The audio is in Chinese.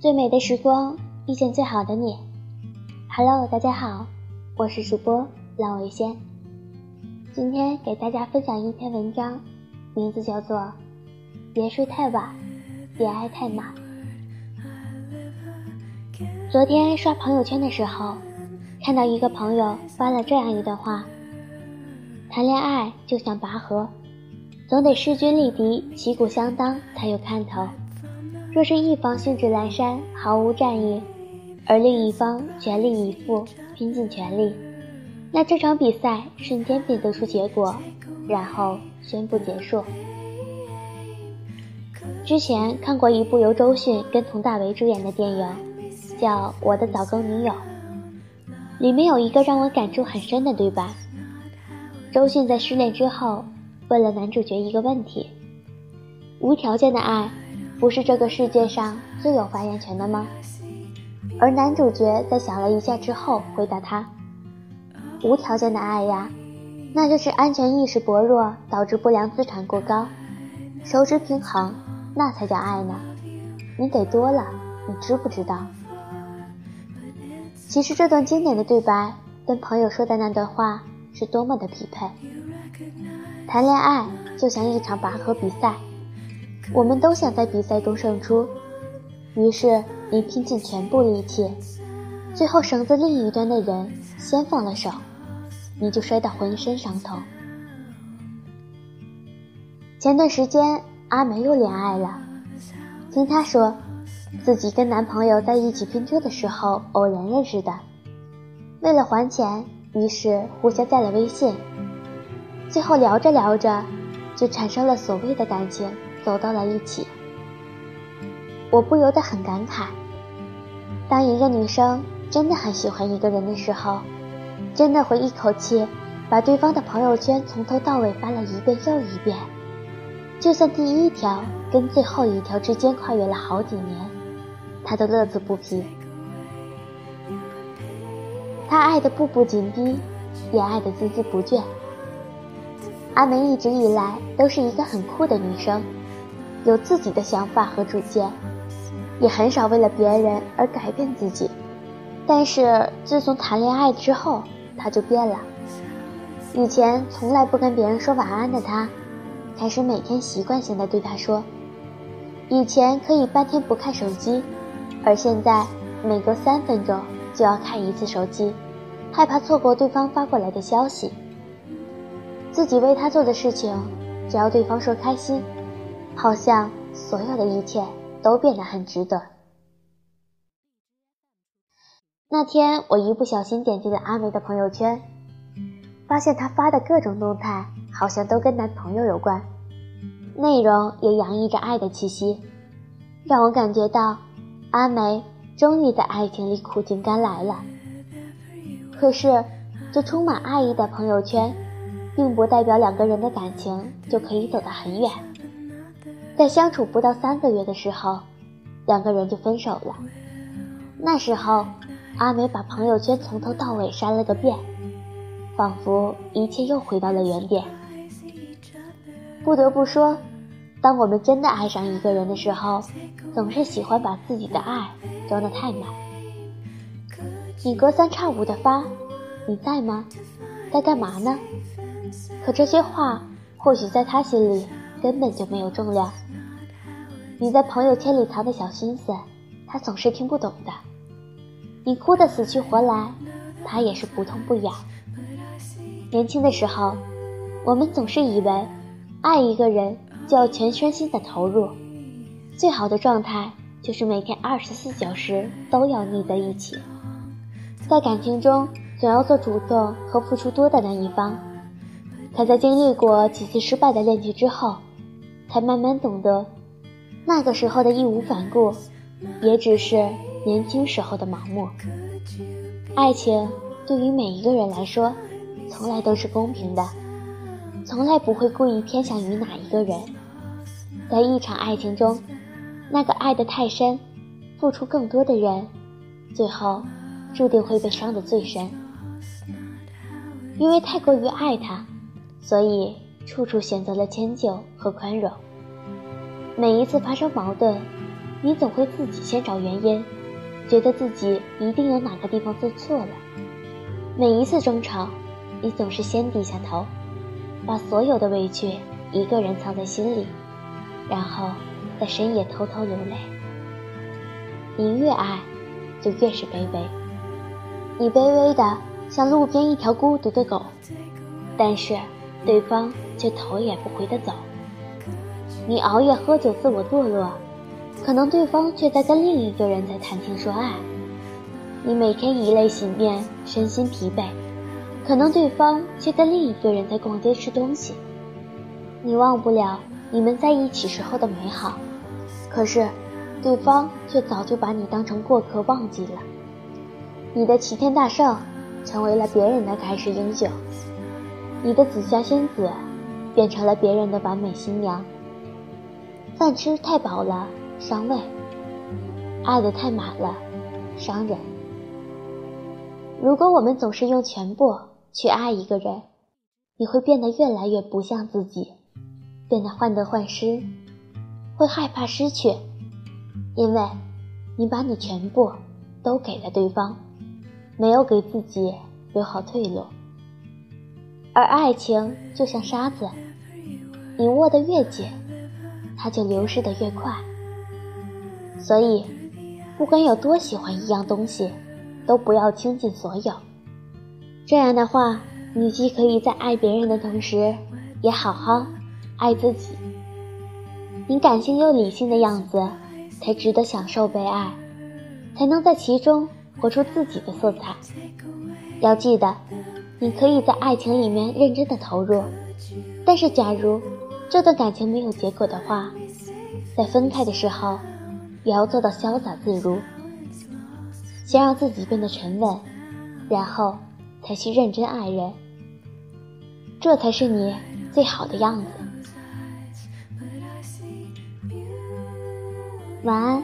最美的时光遇见最好的你。Hello，大家好，我是主播浪尾仙。今天给大家分享一篇文章，名字叫做《别睡太晚，别爱太满》。昨天刷朋友圈的时候，看到一个朋友发了这样一段话：谈恋爱就像拔河，总得势均力敌、旗鼓相当才有看头。若是一方兴致阑珊，毫无战意，而另一方全力以赴，拼尽全力，那这场比赛瞬间便得出结果，然后宣布结束。之前看过一部由周迅跟佟大为主演的电影，叫《我的早更女友》，里面有一个让我感触很深的对白。周迅在失恋之后，问了男主角一个问题：无条件的爱。不是这个世界上最有发言权的吗？而男主角在想了一下之后回答他：“无条件的爱呀，那就是安全意识薄弱导致不良资产过高，收支平衡，那才叫爱呢。你给多了，你知不知道？”其实这段经典的对白跟朋友说的那段话是多么的匹配。谈恋爱就像一场拔河比赛。我们都想在比赛中胜出，于是你拼尽全部力气，最后绳子另一端的人先放了手，你就摔得浑身伤痛。前段时间阿梅又恋爱了，听她说，自己跟男朋友在一起拼车的时候偶然认识的，为了还钱，于是互相加了微信，最后聊着聊着，就产生了所谓的感情。走到了一起，我不由得很感慨。当一个女生真的很喜欢一个人的时候，真的会一口气把对方的朋友圈从头到尾翻了一遍又一遍，就算第一条跟最后一条之间跨越了好几年，她都乐此不疲。她爱的步步紧逼，也爱的孜孜不倦。阿梅一直以来都是一个很酷的女生。有自己的想法和主见，也很少为了别人而改变自己。但是自从谈恋爱之后，他就变了。以前从来不跟别人说晚安的他，开始每天习惯性的对他说。以前可以半天不看手机，而现在每隔三分钟就要看一次手机，害怕错过对方发过来的消息。自己为他做的事情，只要对方说开心。好像所有的一切都变得很值得。那天我一不小心点进了阿梅的朋友圈，发现她发的各种动态好像都跟男朋友有关，内容也洋溢着爱的气息，让我感觉到阿梅终于在爱情里苦尽甘来了。可是，这充满爱意的朋友圈，并不代表两个人的感情就可以走得很远。在相处不到三个月的时候，两个人就分手了。那时候，阿梅把朋友圈从头到尾删了个遍，仿佛一切又回到了原点。不得不说，当我们真的爱上一个人的时候，总是喜欢把自己的爱装得太满。你隔三差五的发“你在吗？在干嘛呢？”可这些话，或许在他心里根本就没有重量。你在朋友圈里藏的小心思，他总是听不懂的。你哭得死去活来，他也是不痛不痒。年轻的时候，我们总是以为，爱一个人就要全身心的投入，最好的状态就是每天二十四小时都要腻在一起。在感情中，总要做主动和付出多的那一方。可在经历过几次失败的恋情之后，才慢慢懂得。那个时候的义无反顾，也只是年轻时候的盲目。爱情对于每一个人来说，从来都是公平的，从来不会故意偏向于哪一个人。在一场爱情中，那个爱得太深、付出更多的人，最后注定会被伤得最深。因为太过于爱他，所以处处选择了迁就和宽容。每一次发生矛盾，你总会自己先找原因，觉得自己一定有哪个地方做错了。每一次争吵，你总是先低下头，把所有的委屈一个人藏在心里，然后在深夜偷偷流泪。你越爱，就越是卑微。你卑微的像路边一条孤独的狗，但是对方却头也不回的走。你熬夜喝酒，自我堕落。可能对方却在跟另一个人在谈情说爱，你每天以泪洗面，身心疲惫；可能对方却跟另一个人在逛街吃东西，你忘不了你们在一起时候的美好，可是对方却早就把你当成过客忘记了。你的齐天大圣成为了别人的盖世英雄，你的紫霞仙子变成了别人的完美新娘。饭吃太饱了。伤胃，爱的太满了，伤人。如果我们总是用全部去爱一个人，你会变得越来越不像自己，变得患得患失，会害怕失去，因为你把你全部都给了对方，没有给自己留好退路。而爱情就像沙子，你握得越紧，它就流失的越快。所以，不管有多喜欢一样东西，都不要倾尽所有。这样的话，你既可以在爱别人的同时，也好好爱自己。你感性又理性的样子，才值得享受被爱，才能在其中活出自己的色彩。要记得，你可以在爱情里面认真的投入，但是假如这段感情没有结果的话，在分开的时候。也要做到潇洒自如，先让自己变得沉稳，然后才去认真爱人，这才是你最好的样子。晚安。